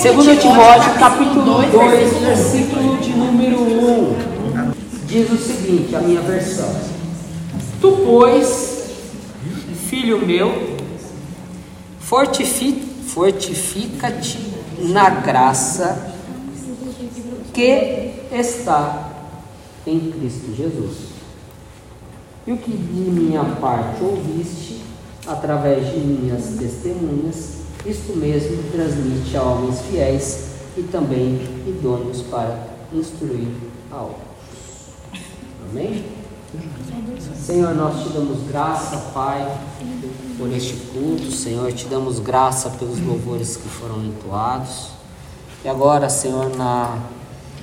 Segundo Timóteo, capítulo 2, versículo de número 1. Diz o seguinte, a minha versão. Tu, pois, filho meu, fortifi- fortifica-te na graça que está em Cristo Jesus. E o que de minha parte ouviste, através de minhas testemunhas, isto mesmo transmite a homens fiéis e também idôneos para instruir a outros. Amém? Senhor, nós te damos graça, Pai, por este culto. Senhor, te damos graça pelos louvores que foram entoados. E agora, Senhor, na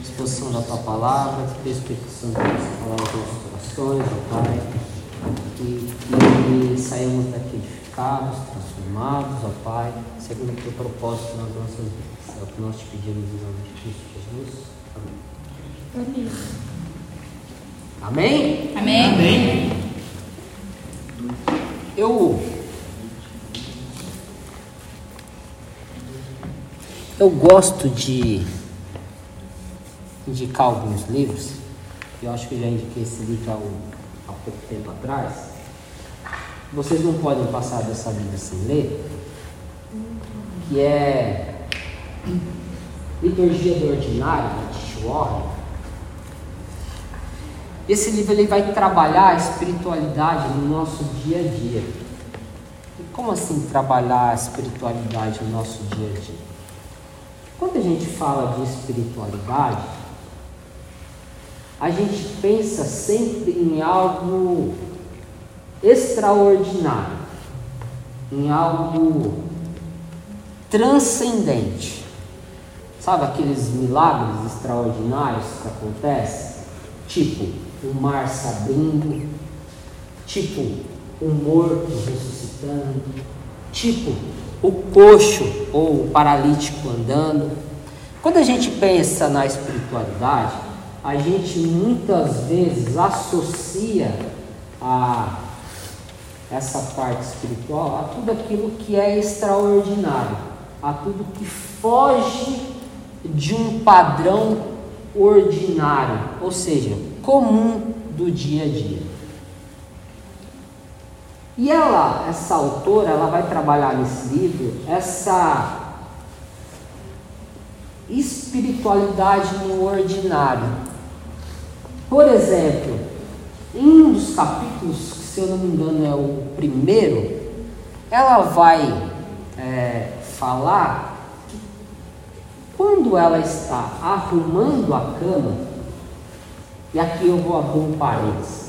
exposição da tua palavra, que Espírito Santo possa falar aos nossos corações, ó Pai, e que saímos daqui edificados, transformados, ó Pai, segundo o teu propósito nas nossas vidas. É o que nós te pedimos em nome de Cristo Jesus. Amém. Amém? Amém. Eu. Eu gosto de indicar alguns livros. Eu acho que eu já indiquei esse livro há, um- há pouco tempo atrás. Vocês não podem passar dessa Bíblia sem ler. Que é Liturgia do Ordinário, de Warren. Esse livro ele vai trabalhar a espiritualidade no nosso dia a dia. E como assim trabalhar a espiritualidade no nosso dia a dia? Quando a gente fala de espiritualidade, a gente pensa sempre em algo extraordinário, em algo transcendente. Sabe aqueles milagres extraordinários que acontecem? Tipo, o mar se abrindo, tipo, o morto ressuscitando, tipo, o coxo ou o paralítico andando. Quando a gente pensa na espiritualidade, a gente muitas vezes associa a essa parte espiritual a tudo aquilo que é extraordinário, a tudo que foge de um padrão ordinário, ou seja, comum do dia a dia. E ela, essa autora, ela vai trabalhar nesse livro essa espiritualidade no ordinário. Por exemplo, em um dos capítulos, que se eu não me engano é o primeiro, ela vai é, falar quando ela está arrumando a cama, e aqui eu vou abrir um parênteses.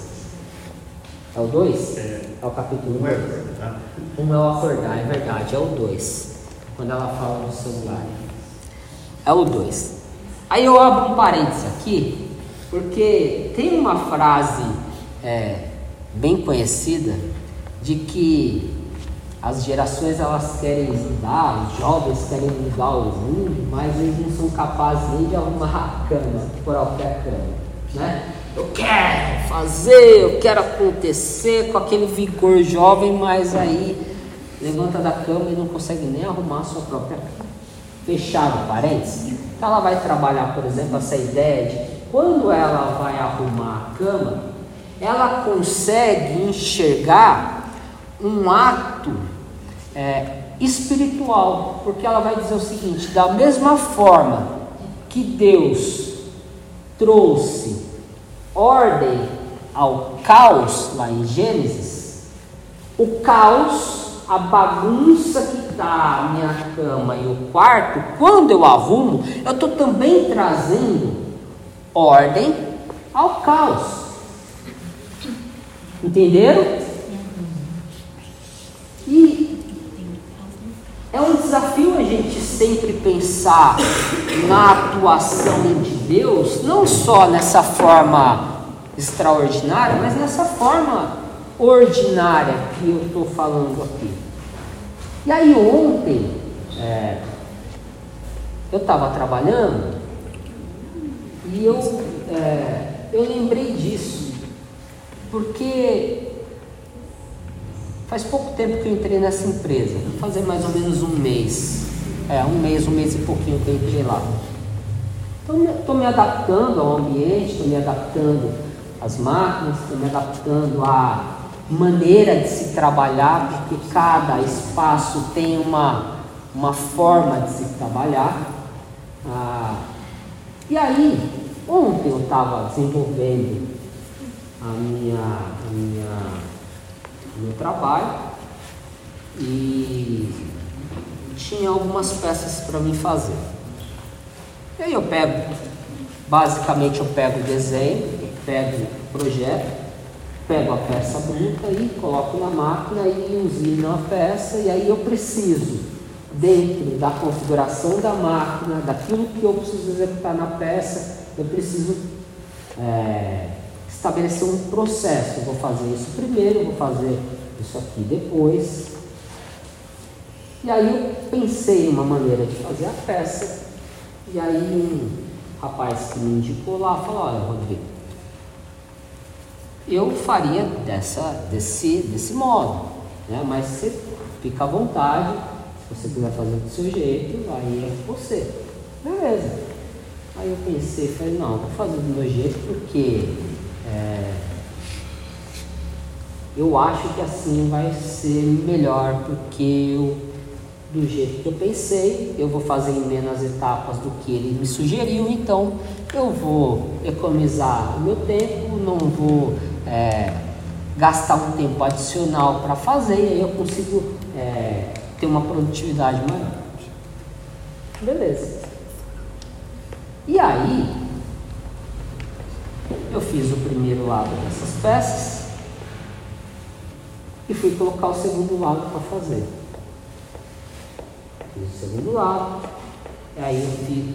É o 2? É. É o capítulo Não 2? é? Um é o acordar, é verdade, é o 2. Quando ela fala do celular. É o 2. Aí eu abro um parênteses aqui, porque tem uma frase é, bem conhecida de que as gerações elas querem mudar, os jovens querem mudar o mundo, mas eles não são capazes nem de arrumar a cama, qualquer cama, né? Eu quero fazer, eu quero acontecer com aquele vigor jovem, mas aí levanta da cama e não consegue nem arrumar a sua própria cama. Fechado parênteses. Então ela vai trabalhar, por exemplo, essa ideia de quando ela vai arrumar a cama, ela consegue enxergar um ato é, espiritual, porque ela vai dizer o seguinte: da mesma forma que Deus trouxe ordem ao caos lá em Gênesis, o caos, a bagunça que está a minha cama e o quarto, quando eu arrumo, eu estou também trazendo ordem ao caos. Entenderam? E é um desafio a gente sempre pensar na atuação de Deus, não só nessa forma extraordinária, mas nessa forma ordinária que eu estou falando aqui. E aí ontem é, eu estava trabalhando e eu, é, eu lembrei disso, porque faz pouco tempo que eu entrei nessa empresa, vai fazer mais ou menos um mês. É, um mês, um mês e pouquinho que eu entrei lá. Então, estou me adaptando ao ambiente, estou me adaptando às máquinas, estou me adaptando à maneira de se trabalhar, porque cada espaço tem uma, uma forma de se trabalhar. Ah, e aí, ontem eu estava desenvolvendo a minha, a minha, meu trabalho e tinha algumas peças para mim fazer. E aí eu pego, basicamente eu pego o desenho, pego o projeto, pego a peça bruta e coloco na máquina e usino a peça e aí eu preciso, dentro da configuração da máquina, daquilo que eu preciso executar na peça, eu preciso é, estabelecer um processo. Vou fazer isso primeiro, vou fazer isso aqui depois. E aí eu pensei uma maneira de fazer a peça, e aí um rapaz que me indicou lá falou, olha Rodrigo, eu faria dessa, desse, desse modo, né? mas você fica à vontade, se você quiser fazer do seu jeito, aí é você. Beleza. Aí eu pensei, falei, não, vou fazer do meu jeito porque é, eu acho que assim vai ser melhor, porque eu, do jeito que eu pensei, eu vou fazer em menos etapas do que ele me sugeriu, então eu vou economizar o meu tempo, não vou é, gastar um tempo adicional para fazer, e aí eu consigo é, ter uma produtividade maior. Beleza. E aí, eu fiz o primeiro lado dessas peças e fui colocar o segundo lado para fazer. Fiz o segundo lado, e aí eu fiz,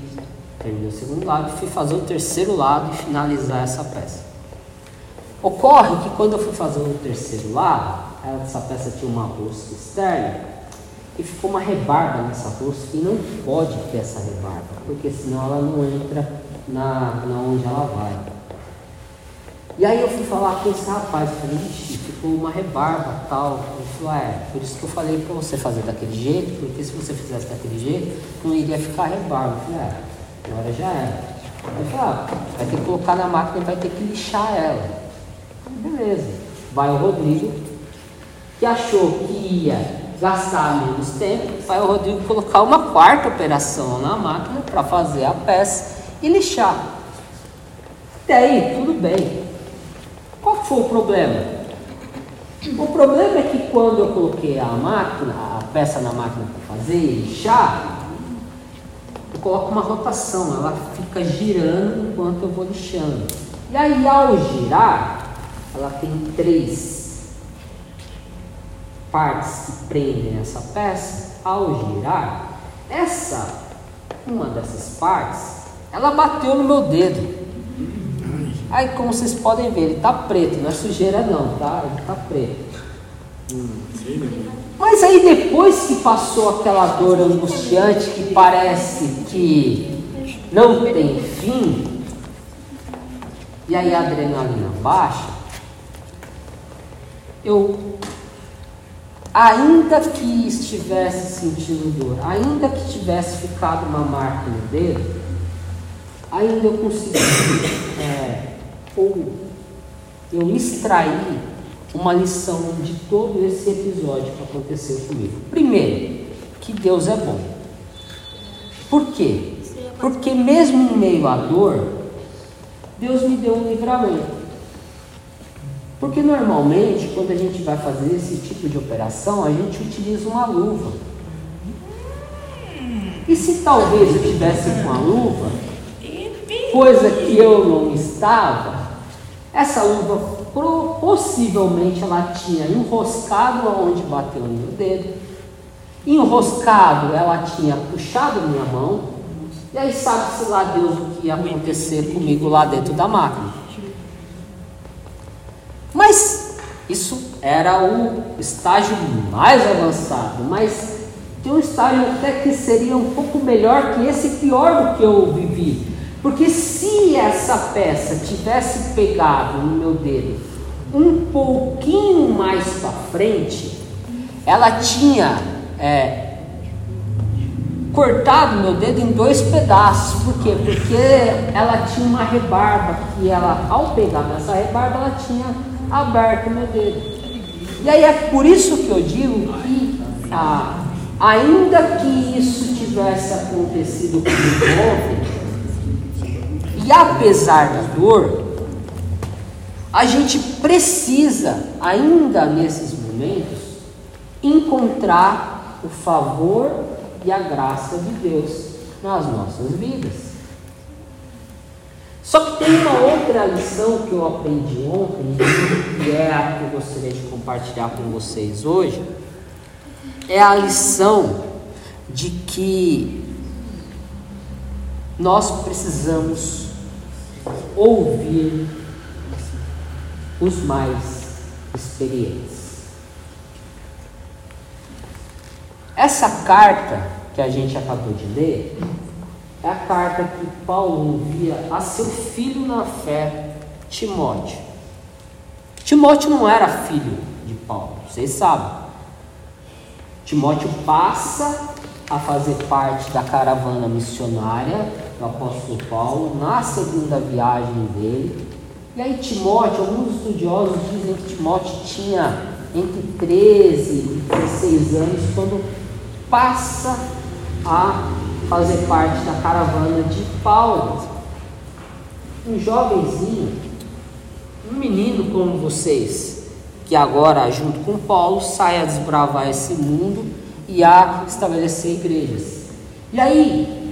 terminei o segundo lado fui fazer o terceiro lado e finalizar essa peça. Ocorre que quando eu fui fazer o terceiro lado, essa peça tinha uma rosca externa e ficou uma rebarba nessa rosca e não pode ter essa rebarba, porque senão ela não entra na, na onde ela vai. E aí eu fui falar com esse rapaz, eu falei, ixi, ficou uma rebarba tal. Ele falou, é, por isso que eu falei para você fazer daquele jeito, porque se você fizesse daquele jeito, não iria ficar rebarba. Eu falei, é, agora já era. Ele falou, ah, vai ter que colocar na máquina e vai ter que lixar ela. Falei, Beleza. Vai o Rodrigo, que achou que ia gastar menos tempo, vai o Rodrigo colocar uma quarta operação na máquina para fazer a peça e lixar. Até aí, tudo bem. Qual foi o problema? O problema é que quando eu coloquei a máquina, a peça na máquina para fazer e lixar, eu coloco uma rotação, ela fica girando enquanto eu vou lixando. E aí ao girar, ela tem três partes que prendem essa peça. Ao girar, essa, uma dessas partes, ela bateu no meu dedo. Aí, como vocês podem ver, ele tá preto, não é sujeira não, tá? Ele tá preto. Mas aí depois que passou aquela dor angustiante que parece que não tem fim, e aí a adrenalina baixa, eu ainda que estivesse sentindo dor, ainda que tivesse ficado uma marca no dedo, ainda eu consegui é, ou eu extrair uma lição de todo esse episódio que aconteceu comigo. Primeiro, que Deus é bom. Por quê? Porque mesmo em meio à dor, Deus me deu um livramento. Porque normalmente, quando a gente vai fazer esse tipo de operação, a gente utiliza uma luva. E se talvez eu tivesse com a luva, coisa que eu não estava, essa luva possivelmente ela tinha enroscado aonde bateu no meu dedo, enroscado ela tinha puxado minha mão, e aí sabe-se lá Deus o que ia acontecer comigo lá dentro da máquina. Mas isso era o estágio mais avançado, mas tem um estágio até que seria um pouco melhor que esse pior do que eu vivi. Porque se essa peça tivesse pegado no meu dedo um pouquinho mais para frente, ela tinha é, cortado meu dedo em dois pedaços. Por quê? Porque ela tinha uma rebarba que ela, ao pegar nessa rebarba, ela tinha aberto meu dedo. E aí é por isso que eu digo que ah, ainda que isso tivesse acontecido comigo ontem, e apesar da dor, a gente precisa, ainda nesses momentos, encontrar o favor e a graça de Deus nas nossas vidas. Só que tem uma outra lição que eu aprendi ontem, e é a que eu gostaria de compartilhar com vocês hoje, é a lição de que nós precisamos ouvir os mais experientes. Essa carta que a gente acabou de ler é a carta que Paulo envia a seu filho na fé, Timóteo. Timóteo não era filho de Paulo, vocês sabem. Timóteo passa a fazer parte da caravana missionária do apóstolo Paulo na segunda viagem dele. E aí Timóteo, alguns estudiosos dizem que Timóteo tinha entre 13 e 16 anos quando passa a fazer parte da caravana de Paulo. Um jovenzinho, um menino como vocês, que agora, junto com Paulo, sai a desbravar esse mundo e a estabelecer igrejas. E aí,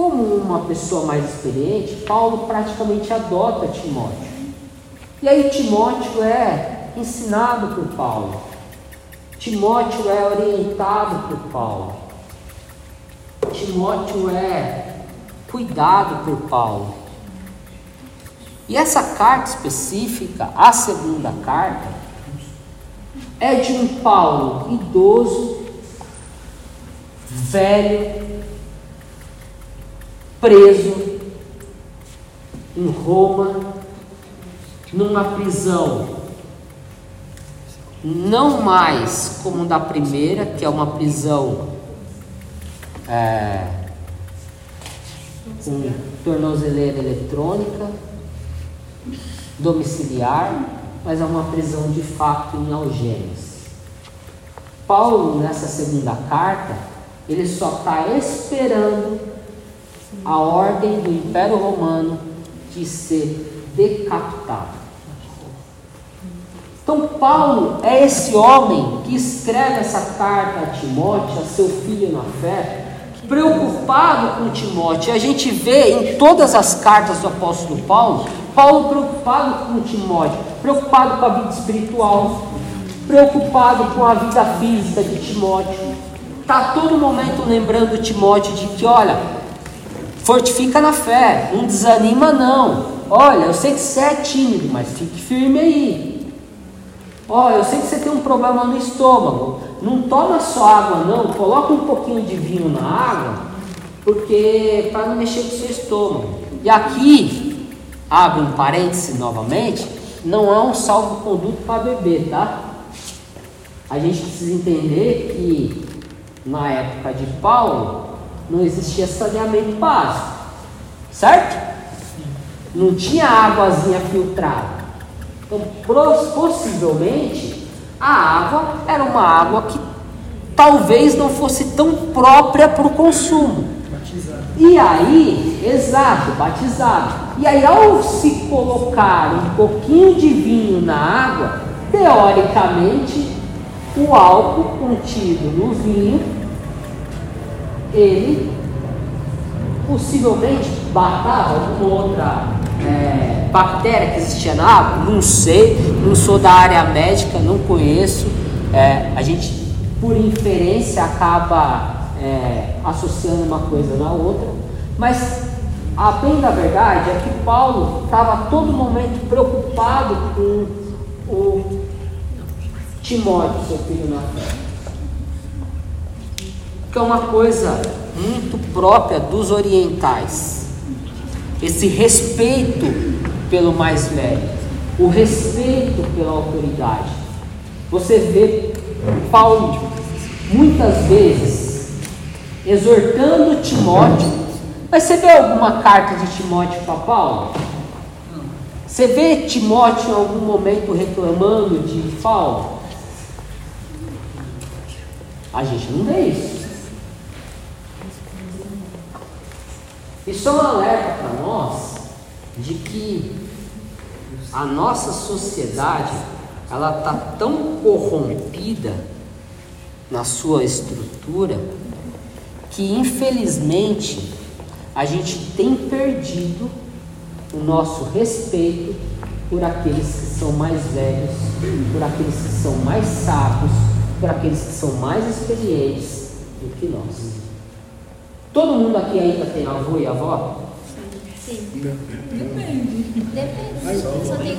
como uma pessoa mais experiente, Paulo praticamente adota Timóteo. E aí, Timóteo é ensinado por Paulo. Timóteo é orientado por Paulo. Timóteo é cuidado por Paulo. E essa carta específica, a segunda carta, é de um Paulo idoso velho, preso em Roma, numa prisão, não mais como da primeira, que é uma prisão é, com tornozeleira eletrônica, domiciliar, mas é uma prisão de fato em algemas. Paulo, nessa segunda carta, ele só está esperando a ordem do Império Romano de ser decapitado. Então, Paulo é esse homem que escreve essa carta a Timóteo, a seu filho na fé, preocupado com Timóteo. A gente vê em todas as cartas do apóstolo Paulo, Paulo preocupado com Timóteo, preocupado com a vida espiritual, preocupado com a vida física de Timóteo Está todo momento lembrando Timóteo de que, olha, fortifica na fé, não desanima não. Olha, eu sei que você é tímido, mas fique firme aí. Olha, eu sei que você tem um problema no estômago. Não toma só água não, coloca um pouquinho de vinho na água, porque para não mexer com o seu estômago. E aqui, abre um parêntese novamente, não é um salvo-conduto para beber, tá? A gente precisa entender que na época de Paulo, não existia saneamento básico, certo? Não tinha águazinha filtrada. Então, possivelmente, a água era uma água que talvez não fosse tão própria para o consumo. Batizado. E aí, exato, batizado. E aí, ao se colocar um pouquinho de vinho na água, teoricamente o álcool contido no vinho, ele possivelmente matava alguma outra é, bactéria que existia na água, não sei, não sou da área médica, não conheço. É, a gente, por inferência, acaba é, associando uma coisa na outra, mas a bem da verdade é que Paulo estava a todo momento preocupado com o Timóteo, seu filho na fé. Que é uma coisa muito própria dos orientais. Esse respeito pelo mais velho, o respeito pela autoridade. Você vê Paulo muitas vezes exortando Timóteo. Mas você vê alguma carta de Timóteo para Paulo? Você vê Timóteo em algum momento reclamando de Paulo? A gente não vê isso. Isso é um alerta para nós de que a nossa sociedade ela está tão corrompida na sua estrutura que infelizmente a gente tem perdido o nosso respeito por aqueles que são mais velhos, por aqueles que são mais sábios, por aqueles que são mais experientes do que nós. Todo mundo aqui ainda tem avô e avó? Sim. Depende. Depende. Só tem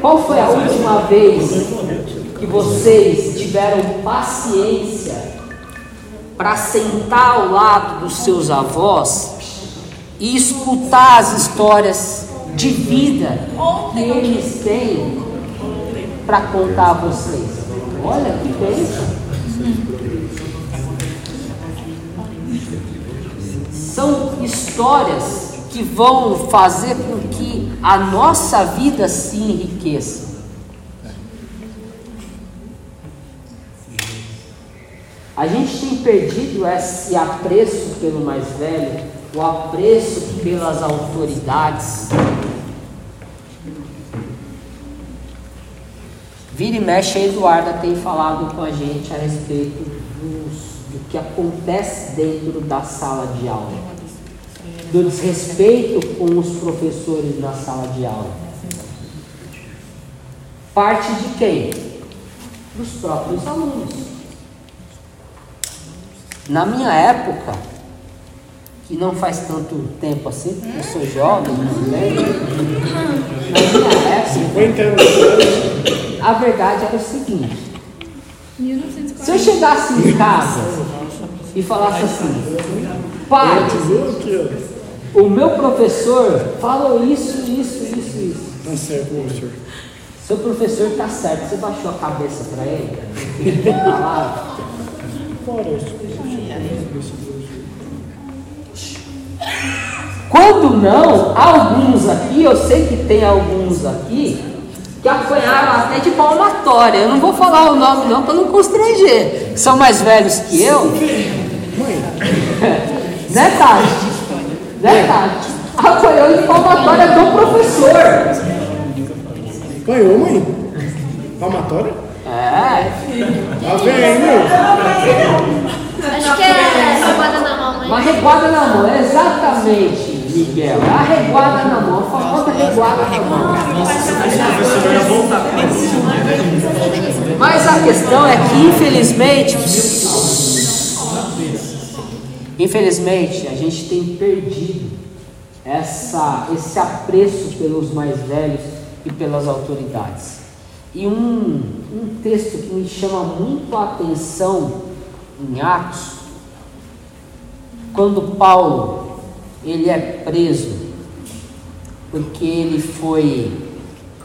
Qual foi a última vez que vocês tiveram paciência para sentar ao lado dos seus avós e escutar as histórias de vida que eles têm para contar a vocês? Olha que bênção! São histórias que vão fazer com que a nossa vida se enriqueça. A gente tem perdido esse apreço pelo mais velho, o apreço pelas autoridades. Vira e mexe, a Eduarda tem falado com a gente a respeito dos, do que acontece dentro da sala de aula, do desrespeito com os professores na sala de aula. Parte de quem? Dos próprios alunos. Na minha época, que não faz tanto tempo assim, eu sou jovem também, na minha época, a verdade era o seguinte: se eu chegasse em casa e falasse assim, pai, o meu professor falou isso, isso, isso, isso. Tá certo, professor. Seu professor está certo, você baixou a cabeça para ele? Ele falava. Quando não, alguns aqui, eu sei que tem alguns aqui, que apanharam até de palmatória. Eu não vou falar o nome não para não constranger. São mais velhos que eu. né, Tati? Né, Tati? Apanhou de palmatória do professor. Apanhou, mãe? Palmatória? É. Tá vendo? Acho que é reguada na mão, Uma né? reguada na mão, exatamente, Miguel. É a reguada na mão, a famosa reguada na mão. Mas a questão é que, infelizmente, infelizmente, a gente tem perdido essa, esse apreço pelos mais velhos e pelas autoridades. E um, um texto que me chama muito a atenção em Atos, quando Paulo ele é preso porque ele foi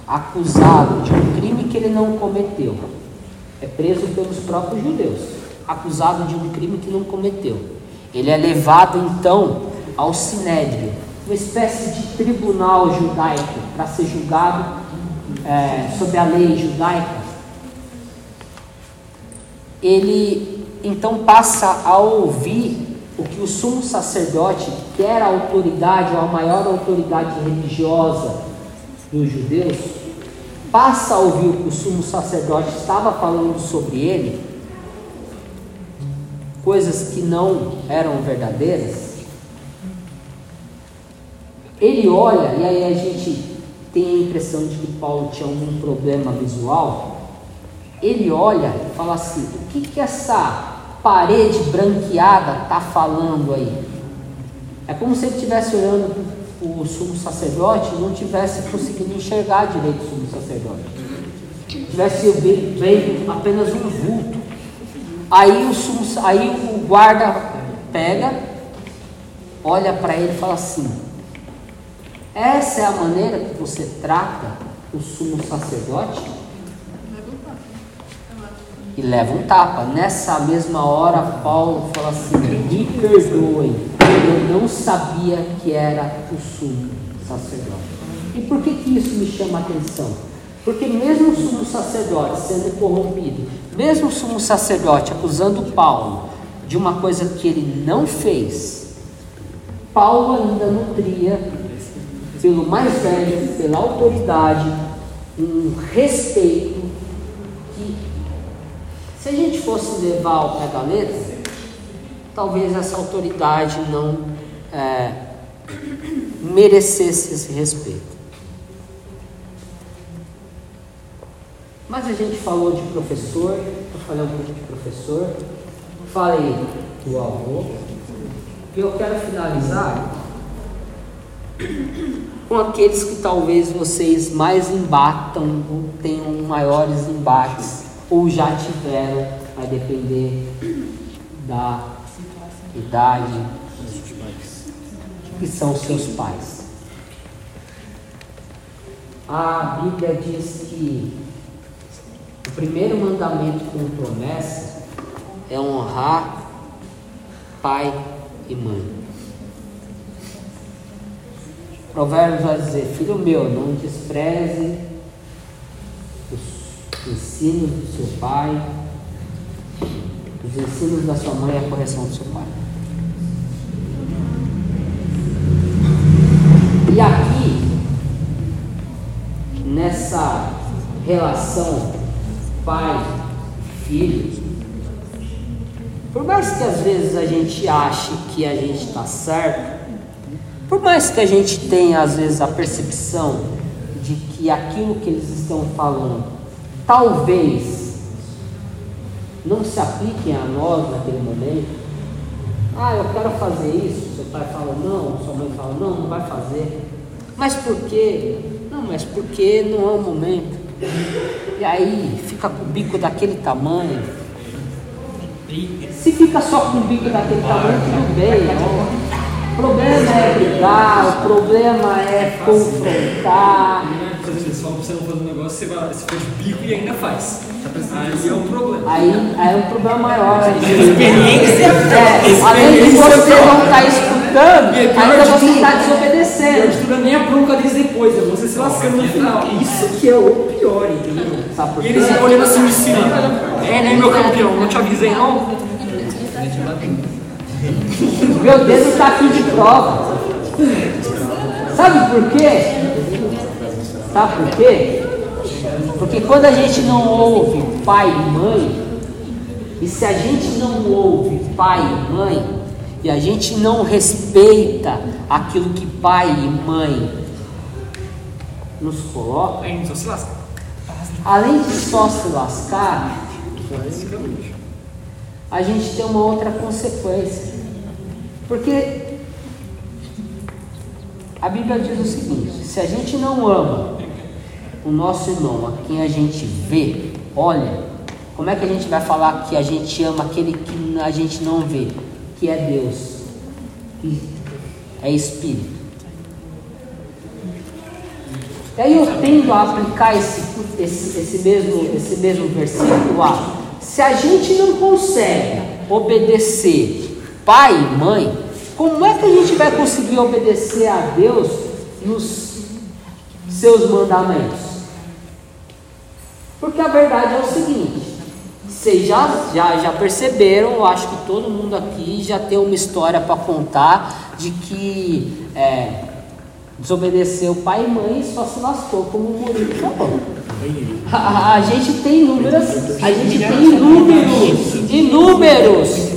acusado de um crime que ele não cometeu. É preso pelos próprios judeus, acusado de um crime que não cometeu. Ele é levado então ao sinédrio, uma espécie de tribunal judaico para ser julgado é, sob a lei judaica. Ele então passa a ouvir o que o sumo sacerdote, que era a autoridade, ou a maior autoridade religiosa dos judeus, passa a ouvir o que o sumo sacerdote estava falando sobre ele, coisas que não eram verdadeiras. Ele olha, e aí a gente tem a impressão de que Paulo tinha algum problema visual. Ele olha e fala assim: o que, que essa parede branqueada está falando aí? É como se ele estivesse olhando o sumo sacerdote e não tivesse conseguindo enxergar direito o sumo sacerdote. Tivesse vendo apenas um vulto. Aí o, sumo, aí o guarda pega, olha para ele e fala assim: Essa é a maneira que você trata o sumo sacerdote? E leva um tapa. Nessa mesma hora, Paulo fala assim: Me perdoem, eu não sabia que era o sumo sacerdote. E por que, que isso me chama a atenção? Porque mesmo o sumo sacerdote sendo corrompido, mesmo o sumo sacerdote acusando Paulo de uma coisa que ele não fez, Paulo ainda nutria pelo mais velho, pela autoridade, um respeito se a gente fosse levar ao pé da letra, talvez essa autoridade não é, merecesse esse respeito. Mas a gente falou de professor, eu falei um pouco de professor, falei do avô, e eu quero finalizar com aqueles que talvez vocês mais embatam, ou tenham maiores embates, ou já tiveram, vai depender da idade, que são seus pais. A Bíblia diz que o primeiro mandamento com promessa é honrar pai e mãe. Provérbios vai dizer: Filho meu, não despreze ensinos do seu pai, os ensinos da sua mãe e a correção do seu pai. E aqui, nessa relação pai, filho, por mais que às vezes a gente ache que a gente está certo, por mais que a gente tenha às vezes a percepção de que aquilo que eles estão falando talvez não se apliquem a nós naquele momento, ah, eu quero fazer isso, seu pai fala não, sua mãe fala não, não vai fazer. Mas por quê? Não, mas porque não é o momento. E aí fica com o bico daquele tamanho. Se fica só com o bico daquele tamanho, tudo bem. Ó. O problema é brigar, o problema é confrontar. Eles falam pra você não fazer um negócio, você, vai, você faz bico e ainda faz. Aí é um problema. Aí, aí é um problema maior. Experiência. É, além de você não estar escutando, ainda você está desobedecendo. Pior de tudo é nem a bronca deles depois, é você se lascando no final. Isso que é o pior, entendeu? Sabe por E quê? eles ficam olhando assim de cima. É, né, meu campeão? Não te avisei, não? Meu dedo está aqui de prova. Sabe por quê? Sabe por quê? Porque quando a gente não ouve pai e mãe, e se a gente não ouve pai e mãe, e a gente não respeita aquilo que pai e mãe nos colocam, além de só se lascar, a gente tem uma outra consequência. Porque a Bíblia diz o seguinte: se a gente não ama o nosso irmão, a quem a gente vê, olha, como é que a gente vai falar que a gente ama aquele que a gente não vê, que é Deus, que é Espírito? E aí eu tendo a aplicar esse, esse, esse, mesmo, esse mesmo versículo a se a gente não consegue obedecer pai e mãe, como é que a gente vai conseguir obedecer a Deus nos seus mandamentos? Porque a verdade é o seguinte, vocês já, já, já perceberam, eu acho que todo mundo aqui já tem uma história para contar de que é, desobedeceu pai e mãe e só se lascou, como o Murilo falou. A, a gente tem inúmeras, a gente tem inúmeros, inúmeros,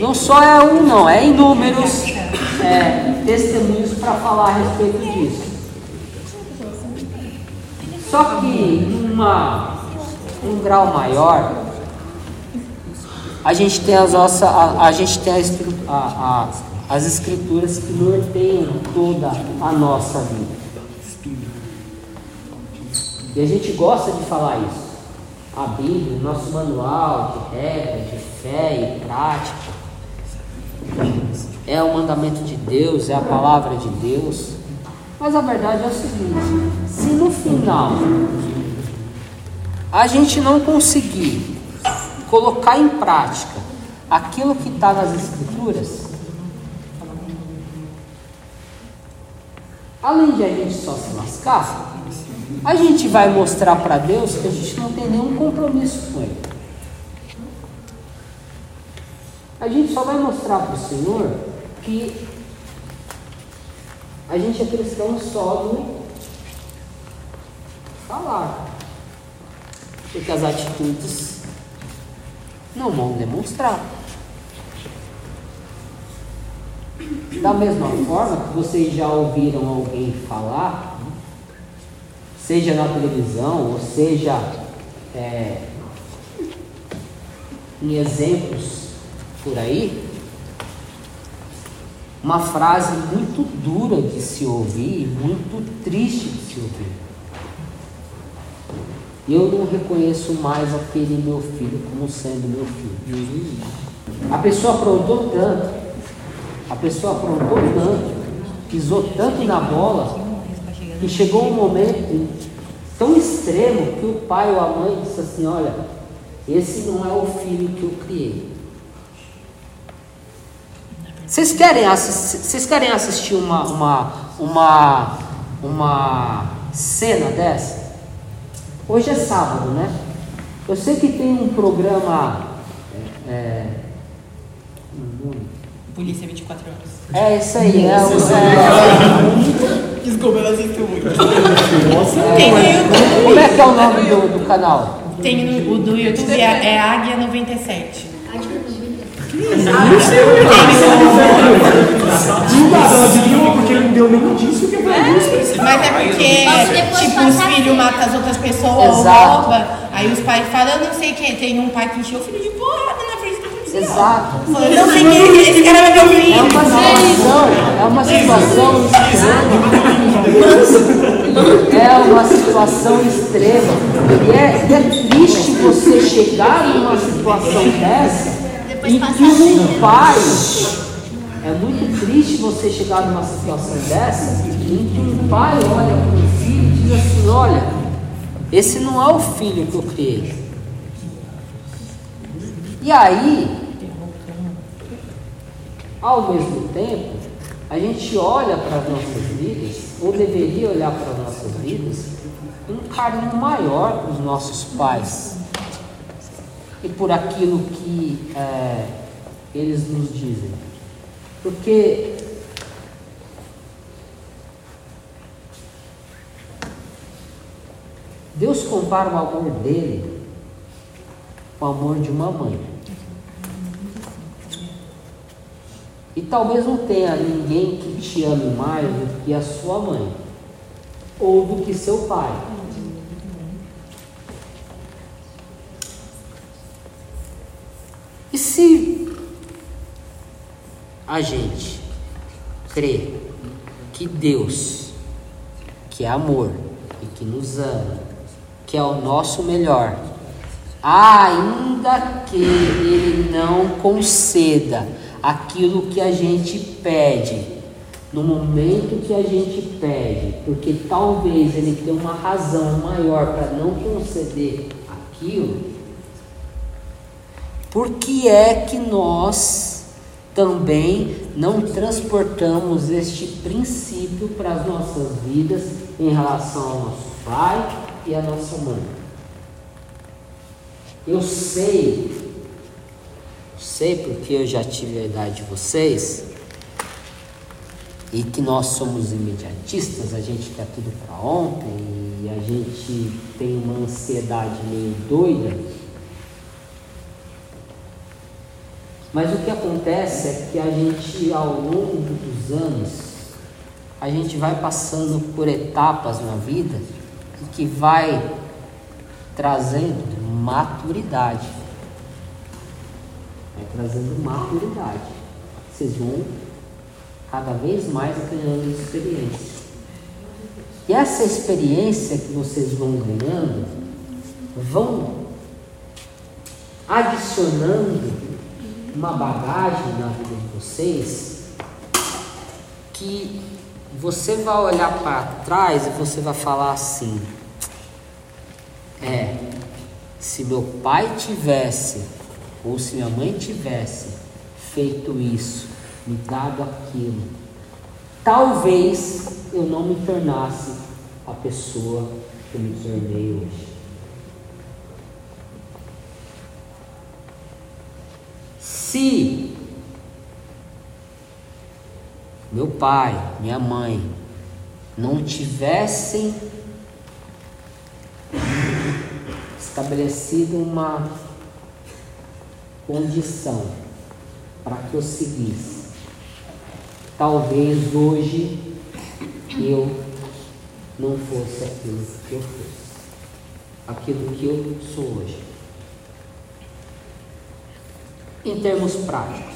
não só é um não, é inúmeros é, testemunhos para falar a respeito disso. Só que numa, um grau maior, a gente tem as nossas, a, a gente tem a, a- as escrituras que norteiam toda a nossa vida. E a gente gosta de falar isso. A Bíblia, nosso manual de regra, de fé e prática, é o mandamento de Deus, é a palavra de Deus. Mas a verdade é o seguinte: se no final a gente não conseguir colocar em prática aquilo que está nas Escrituras, além de a gente só se lascar, a gente vai mostrar para Deus que a gente não tem nenhum compromisso com Ele. A gente só vai mostrar para o Senhor que a gente é cristão só no falar. Porque as atitudes não vão demonstrar. Da mesma forma que vocês já ouviram alguém falar, seja na televisão, ou seja é, em exemplos por aí, uma frase muito dura de se ouvir, muito triste de se ouvir. Eu não reconheço mais aquele meu filho como sendo meu filho. A pessoa aprontou tanto, a pessoa aprontou tanto, pisou tanto na bola, que chegou um momento tão extremo que o pai ou a mãe disse assim: Olha, esse não é o filho que eu criei. Vocês querem, vocês querem assistir uma, uma, uma, uma cena dessa? Hoje é sábado, né? Eu sei que tem um programa. É, é Polícia 24 horas. É isso aí, é o. É, Desculpa, eu assisto muito. Tem no YouTube. Como é que é o nome do, do canal? Tem no, o do YouTube é, é Águia 97. Adivinhou porque ele não deu nem indício que é. Mas é porque, tipo, os filhos matam as outras pessoas ou rouba. Aí os pais falam, eu não sei quem. Tem um pai que encheu o filho de porrada na frente do policial. Exato. Eu não sei quem esse cara vai meu É filho. uma situação, é uma situação extrema. É uma situação extrema. E é, e é triste você chegar numa situação dessa Em passar que um a pai. É muito triste você chegar numa situação dessa em que um pai olha para o filho e diz assim: Olha, esse não é o filho que eu criei. E aí, ao mesmo tempo, a gente olha para as nossas vidas, ou deveria olhar para as nossas vidas, com um carinho maior para os nossos pais e por aquilo que é, eles nos dizem. Porque Deus compara o amor dele com o amor de uma mãe. E talvez não tenha ninguém que te ame mais do que a sua mãe ou do que seu pai. E se a gente crê que Deus, que é amor e que nos ama, que é o nosso melhor, ainda que Ele não conceda aquilo que a gente pede, no momento que a gente pede, porque talvez Ele tenha uma razão maior para não conceder aquilo, por que é que nós também não transportamos este princípio para as nossas vidas em relação ao nosso pai e à nossa mãe? Eu sei, sei porque eu já tive a idade de vocês e que nós somos imediatistas, a gente quer tudo para ontem e a gente tem uma ansiedade meio doida. Mas o que acontece é que a gente, ao longo dos anos, a gente vai passando por etapas na vida que vai trazendo maturidade. Vai trazendo maturidade. Vocês vão cada vez mais ganhando experiência. E essa experiência que vocês vão ganhando, vão adicionando uma bagagem na vida de vocês que você vai olhar para trás e você vai falar assim: é, se meu pai tivesse ou se minha mãe tivesse feito isso, me dado aquilo, talvez eu não me tornasse a pessoa que eu me tornei hoje. Se meu pai, minha mãe não tivessem estabelecido uma condição para que eu seguisse, talvez hoje eu não fosse aquilo que eu fosse, aquilo que eu sou hoje. Em termos práticos,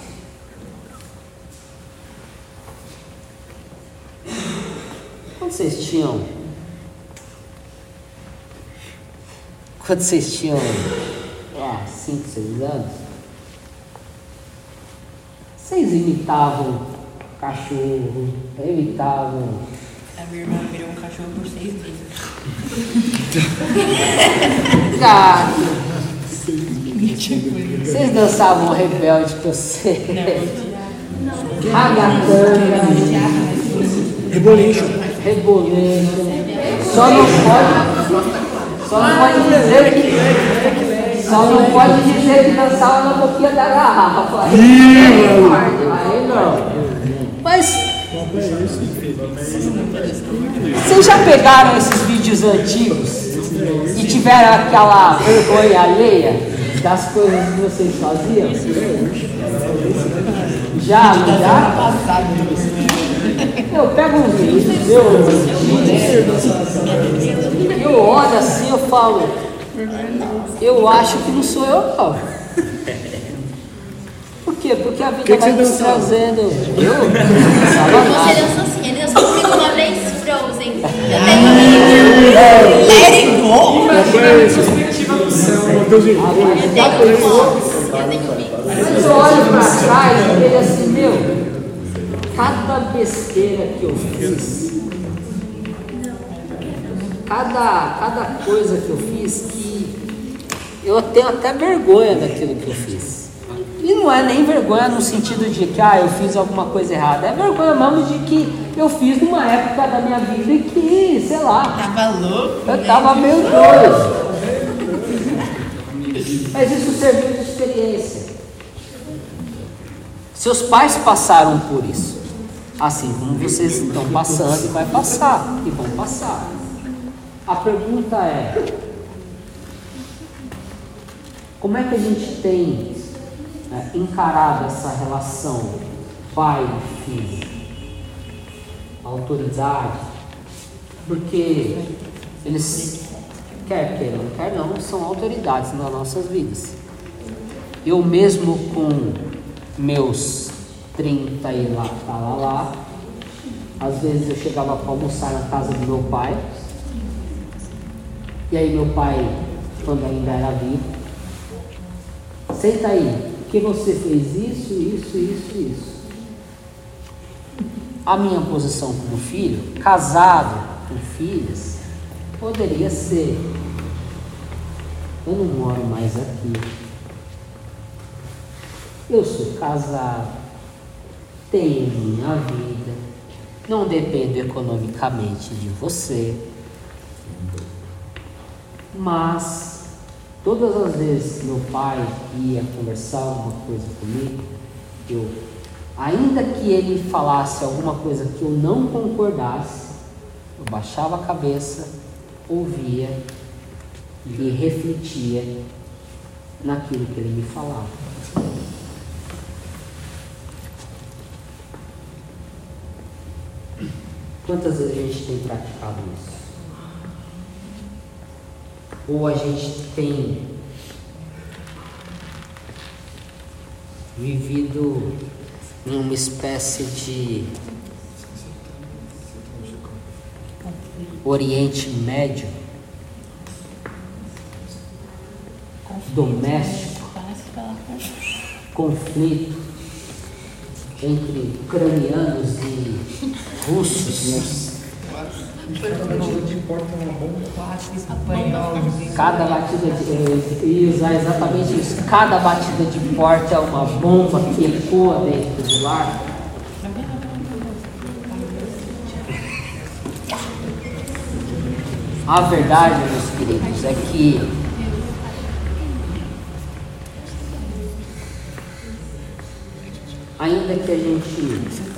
quando vocês tinham quando vocês tinham 5, 6 anos, vocês imitavam cachorro, imitavam. A minha irmã virou um cachorro por seis meses. Gato. Vocês dançavam rebelde que eu sei. Ragatanga. Rebolation. Só não pode. Só não pode dizer que. Só não pode dizer que dançava na boquinha da garrafa. Aí não. Mas. Vocês já pegaram esses vídeos antigos e tiveram aquela vergonha alheia das coisas que vocês faziam? Já, não já? Eu pego um vídeo, eu, eu olho assim, eu falo, eu acho que não sou eu não. Por quê? Porque a vida Que vai nos dançava? trazendo. Eu? Você dançou assim, ele dançou comigo uma vez Frozen. Eu tenho Perspectiva. Mas eu olho pra trás e vejo assim, meu, cada besteira que eu fiz, cada, cada coisa que eu fiz que eu tenho até vergonha daquilo que eu fiz. E não é nem vergonha no sentido de que ah, eu fiz alguma coisa errada, é vergonha mesmo de que eu fiz numa época da minha vida que, sei lá, Tava louco. eu tava meio doido. Mas isso serviu de experiência. Seus pais passaram por isso. Assim como vocês estão passando e vai passar. E vão passar. A pergunta é: como é que a gente tem né, encarado essa relação pai e filho? Autoridade? Porque eles, quer queiram, quer não, são autoridades nas nossas vidas. Eu mesmo com meus 30 e lá, tá lá, lá, às vezes eu chegava para almoçar na casa do meu pai, e aí meu pai, quando ainda era vivo, senta aí, que você fez isso, isso, isso, isso. A minha posição como filho, casado com filhas, poderia ser. Eu não moro mais aqui. Eu sou casado, tenho minha vida, não dependo economicamente de você. Mas todas as vezes que meu pai ia conversar alguma coisa comigo, eu, ainda que ele falasse alguma coisa que eu não concordasse, eu baixava a cabeça, ouvia e refletia naquilo que ele me falava. Quantas vezes a gente tem praticado isso? Ou a gente tem vivido em uma espécie de Oriente Médio? Doméstico, conflito entre ucranianos e russos, Cada batida de ia usar exatamente. Cada batida de porta é uma bomba que ecoa dentro do lar. A verdade, meus queridos, é que ainda que a gente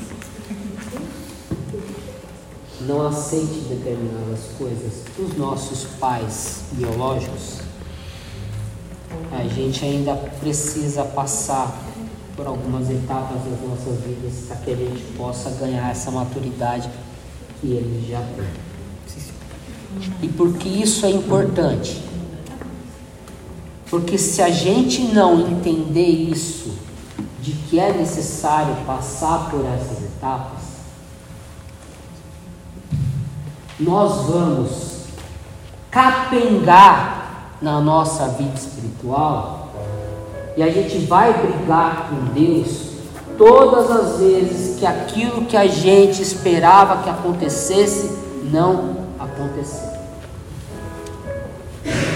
não aceite determinadas coisas dos nossos pais biológicos, a gente ainda precisa passar por algumas etapas das nossas vidas para que a gente possa ganhar essa maturidade que eles já têm. E porque isso é importante? Porque se a gente não entender isso, de que é necessário passar por essas etapas, nós vamos capengar na nossa vida espiritual e a gente vai brigar com Deus todas as vezes que aquilo que a gente esperava que acontecesse não aconteceu.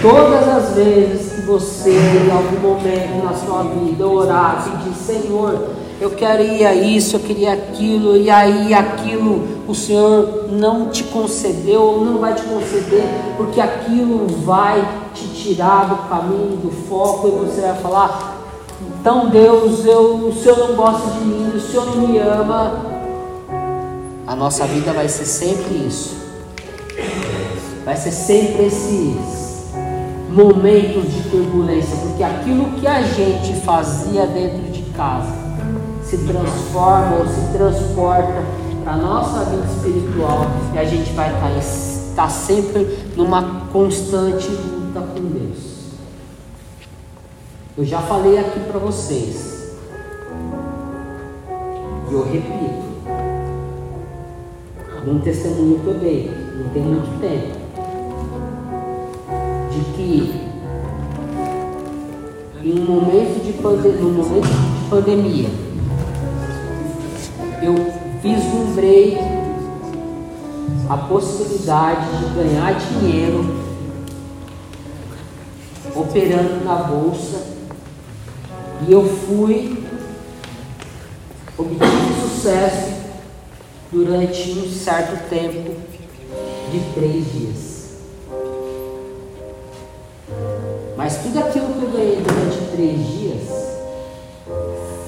Todas as vezes que você, em algum momento na sua vida, orar, pedir, Senhor, eu queria isso, eu queria aquilo, e aí aquilo o Senhor não te concedeu, ou não vai te conceder, porque aquilo vai te tirar do caminho, do foco, e você vai falar, então Deus, eu, o Senhor não gosta de mim, o Senhor não me ama. A nossa vida vai ser sempre isso. Vai ser sempre esses momentos de turbulência, porque aquilo que a gente fazia dentro de casa se transforma ou se transporta para a nossa vida espiritual e a gente vai estar, estar sempre numa constante luta com Deus. Eu já falei aqui para vocês, e eu repito, um testemunho que eu dei, não tem muito tempo. De que em um momento de, momento de pandemia eu vislumbrei a possibilidade de ganhar dinheiro operando na bolsa e eu fui obtive sucesso durante um certo tempo de três dias. Mas tudo aquilo que eu ganhei durante três dias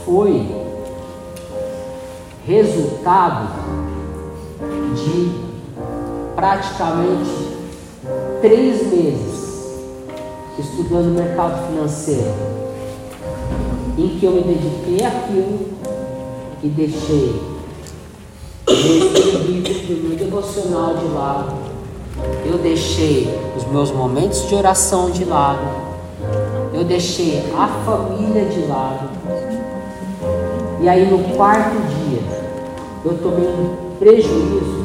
foi resultado de praticamente três meses estudando mercado financeiro, em que eu me dediquei àquilo e deixei o livro do meu devocional de lado, eu deixei os meus momentos de oração de lado, eu deixei a família de lado. E aí no quarto eu tomei um prejuízo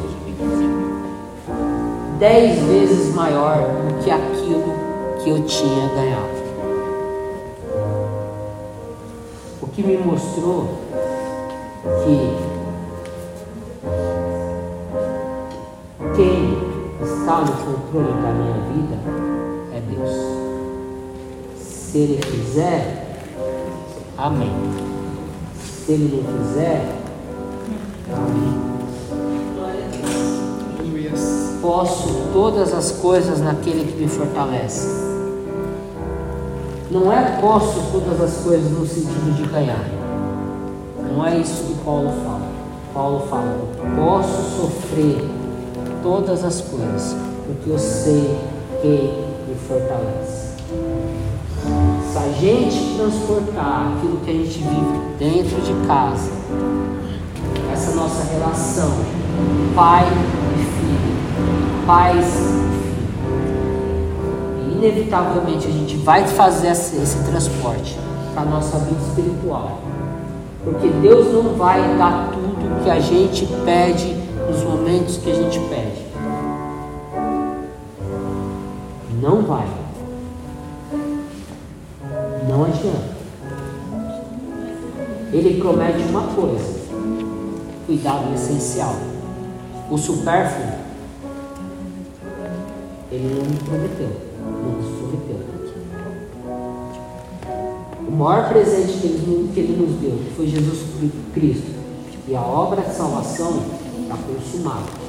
dez vezes maior do que aquilo que eu tinha ganhado. O que me mostrou que quem está no controle da minha vida é Deus. Se ele quiser, amém. Se ele não quiser. Posso todas as coisas naquele que me fortalece. Não é posso todas as coisas no sentido de ganhar. Não é isso que Paulo fala. Paulo fala, posso sofrer todas as coisas, porque eu sei quem me fortalece se a gente transportar aquilo que a gente vive dentro de casa, nossa relação, pai e filho, pais e filho, inevitavelmente a gente vai fazer esse, esse transporte para a nossa vida espiritual. Porque Deus não vai dar tudo que a gente pede nos momentos que a gente pede. Não vai. Não adianta. Ele promete uma coisa: cuidado essencial. O supérfluo Ele não nos prometeu. Não nos prometeu. O maior presente que ele, que ele nos deu foi Jesus Cristo. E a obra de salvação está consumada.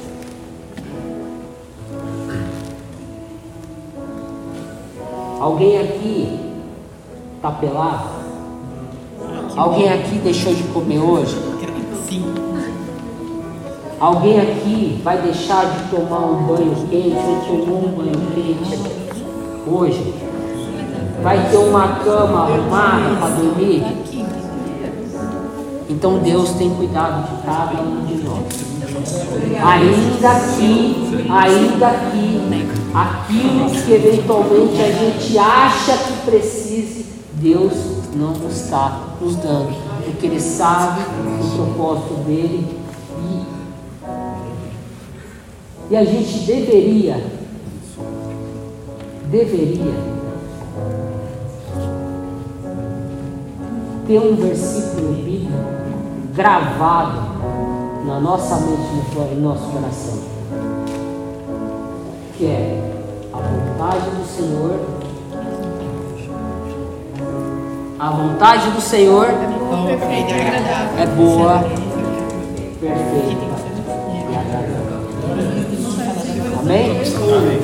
Alguém aqui está pelado? Alguém aqui deixou de comer hoje? Sim. Alguém aqui vai deixar de tomar um banho quente ou tomou um banho quente hoje? Vai ter uma cama arrumada para dormir? Então Deus tem cuidado de cada um de nós. Ainda que, ainda que aquilo que eventualmente a gente acha que precise, Deus não está nos dando, porque Ele sabe o propósito dele e, a gente deveria, deveria ter um versículo bíblico gravado na nossa mente e no nosso coração, que é a vontade do Senhor. A vontade do Senhor agradável. é boa, perfeita Amém? Amém.